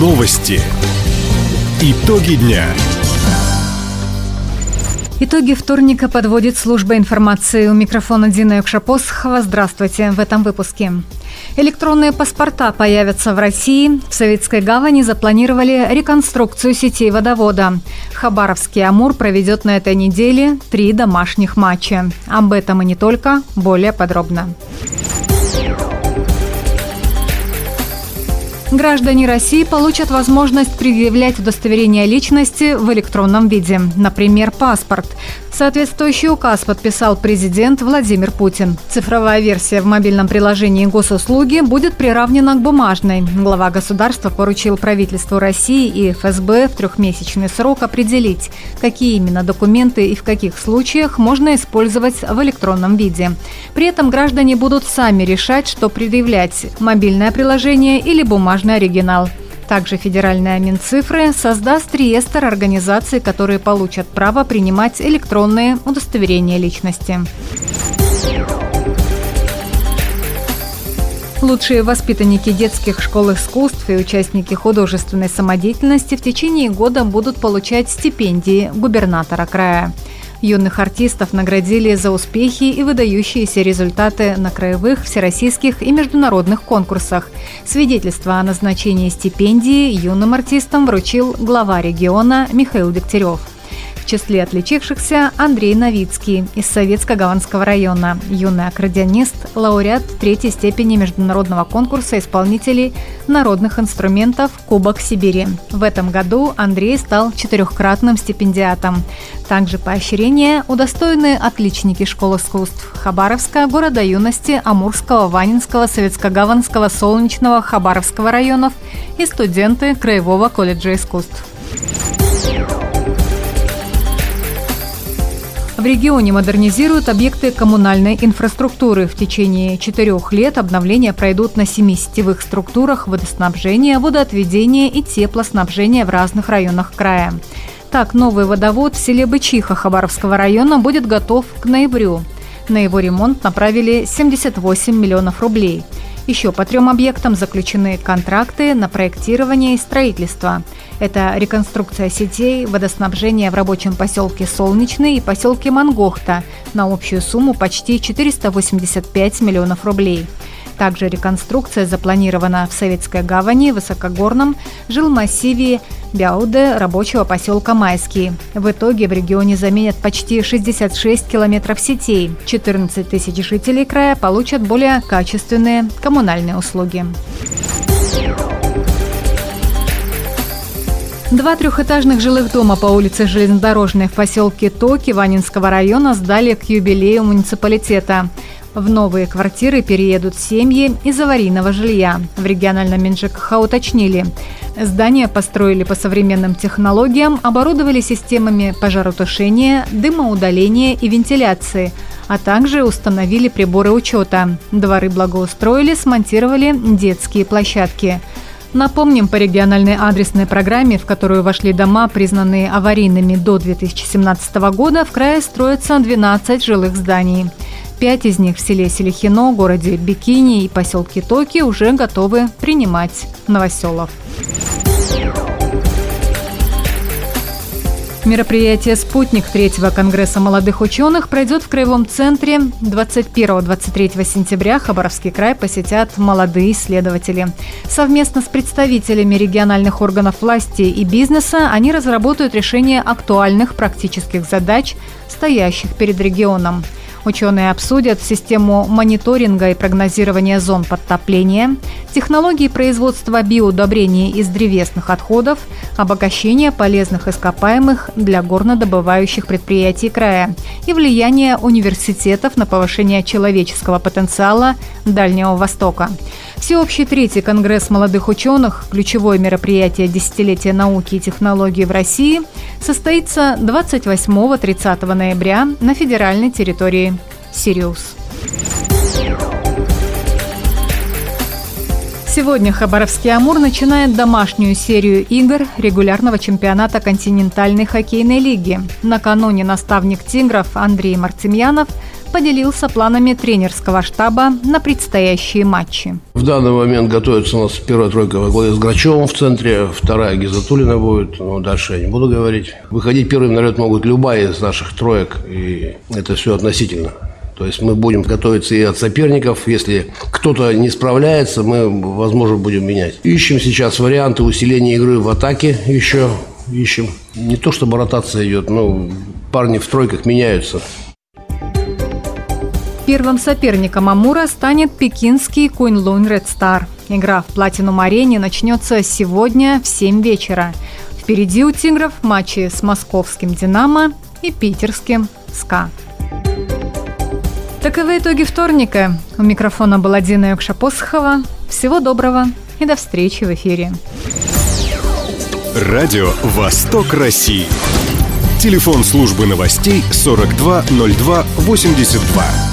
Новости. Итоги дня. Итоги вторника подводит служба информации. У микрофона Дина Юкшапосхова. Здравствуйте. В этом выпуске. Электронные паспорта появятся в России. В Советской гавани запланировали реконструкцию сетей водовода. Хабаровский «Амур» проведет на этой неделе три домашних матча. Об этом и не только, более подробно. Граждане России получат возможность предъявлять удостоверение личности в электронном виде, например, паспорт. Соответствующий указ подписал президент Владимир Путин. Цифровая версия в мобильном приложении госуслуги будет приравнена к бумажной. Глава государства поручил правительству России и ФСБ в трехмесячный срок определить, какие именно документы и в каких случаях можно использовать в электронном виде. При этом граждане будут сами решать, что предъявлять – мобильное приложение или бумажное бумажный оригинал. Также федеральная Минцифры создаст реестр организаций, которые получат право принимать электронные удостоверения личности. Лучшие воспитанники детских школ искусств и участники художественной самодеятельности в течение года будут получать стипендии губернатора края. Юных артистов наградили за успехи и выдающиеся результаты на краевых, всероссийских и международных конкурсах. Свидетельство о назначении стипендии юным артистам вручил глава региона Михаил Дегтярев числе отличившихся Андрей Новицкий из Советско-Гаванского района, юный аккордеонист, лауреат третьей степени международного конкурса исполнителей народных инструментов «Кубок Сибири». В этом году Андрей стал четырехкратным стипендиатом. Также поощрение удостоены отличники школ искусств Хабаровска, города юности, Амурского, Ванинского, Советско-Гаванского, Солнечного, Хабаровского районов и студенты Краевого колледжа искусств. В регионе модернизируют объекты коммунальной инфраструктуры. В течение четырех лет обновления пройдут на семи сетевых структурах водоснабжения, водоотведения и теплоснабжения в разных районах края. Так, новый водовод в селе Бычиха Хабаровского района будет готов к ноябрю. На его ремонт направили 78 миллионов рублей – еще по трем объектам заключены контракты на проектирование и строительство. Это реконструкция сетей, водоснабжение в рабочем поселке Солнечный и поселке Мангохта на общую сумму почти 485 миллионов рублей – также реконструкция запланирована в Советской гавани, Высокогорном, жилмассиве Бяуде, рабочего поселка Майский. В итоге в регионе заменят почти 66 километров сетей. 14 тысяч жителей края получат более качественные коммунальные услуги. Два трехэтажных жилых дома по улице Железнодорожной в поселке Токи Ванинского района сдали к юбилею муниципалитета. В новые квартиры переедут семьи из аварийного жилья. В региональном МинЖКХ уточнили. Здания построили по современным технологиям, оборудовали системами пожаротушения, дымоудаления и вентиляции, а также установили приборы учета. Дворы благоустроили, смонтировали детские площадки. Напомним, по региональной адресной программе, в которую вошли дома, признанные аварийными до 2017 года, в крае строятся 12 жилых зданий. Пять из них в селе Селихино, городе Бикини и поселке Токи уже готовы принимать новоселов. Мероприятие «Спутник» третьего Конгресса молодых ученых пройдет в Краевом центре 21-23 сентября. Хабаровский край посетят молодые исследователи. Совместно с представителями региональных органов власти и бизнеса они разработают решение актуальных практических задач, стоящих перед регионом. Ученые обсудят систему мониторинга и прогнозирования зон подтопления, технологии производства биоудобрений из древесных отходов, обогащение полезных ископаемых для горнодобывающих предприятий края и влияние университетов на повышение человеческого потенциала Дальнего Востока. Всеобщий третий конгресс молодых ученых, ключевое мероприятие десятилетия науки и технологий в России, состоится 28-30 ноября на федеральной территории Сириус. Сегодня Хабаровский «Амур» начинает домашнюю серию игр регулярного чемпионата континентальной хоккейной лиги. Накануне наставник «Тигров» Андрей Мартемьянов поделился планами тренерского штаба на предстоящие матчи. В данный момент готовится у нас первая тройка во главе с Грачевым в центре, вторая Гизатулина будет, но дальше я не буду говорить. Выходить первым лед могут любая из наших троек, и это все относительно. То есть мы будем готовиться и от соперников. Если кто-то не справляется, мы, возможно, будем менять. Ищем сейчас варианты усиления игры в атаке еще. Ищем. Не то, чтобы ротация идет, но парни в тройках меняются. Первым соперником Амура станет пекинский Куньлунь Ред Стар. Игра в Платинум-арене начнется сегодня в 7 вечера. Впереди у «Тигров» матчи с московским «Динамо» и питерским «СКА». Таковы итоги вторника. У микрофона была Дина Юкшапосхова. Всего доброго и до встречи в эфире. Радио «Восток России». Телефон службы новостей 420282.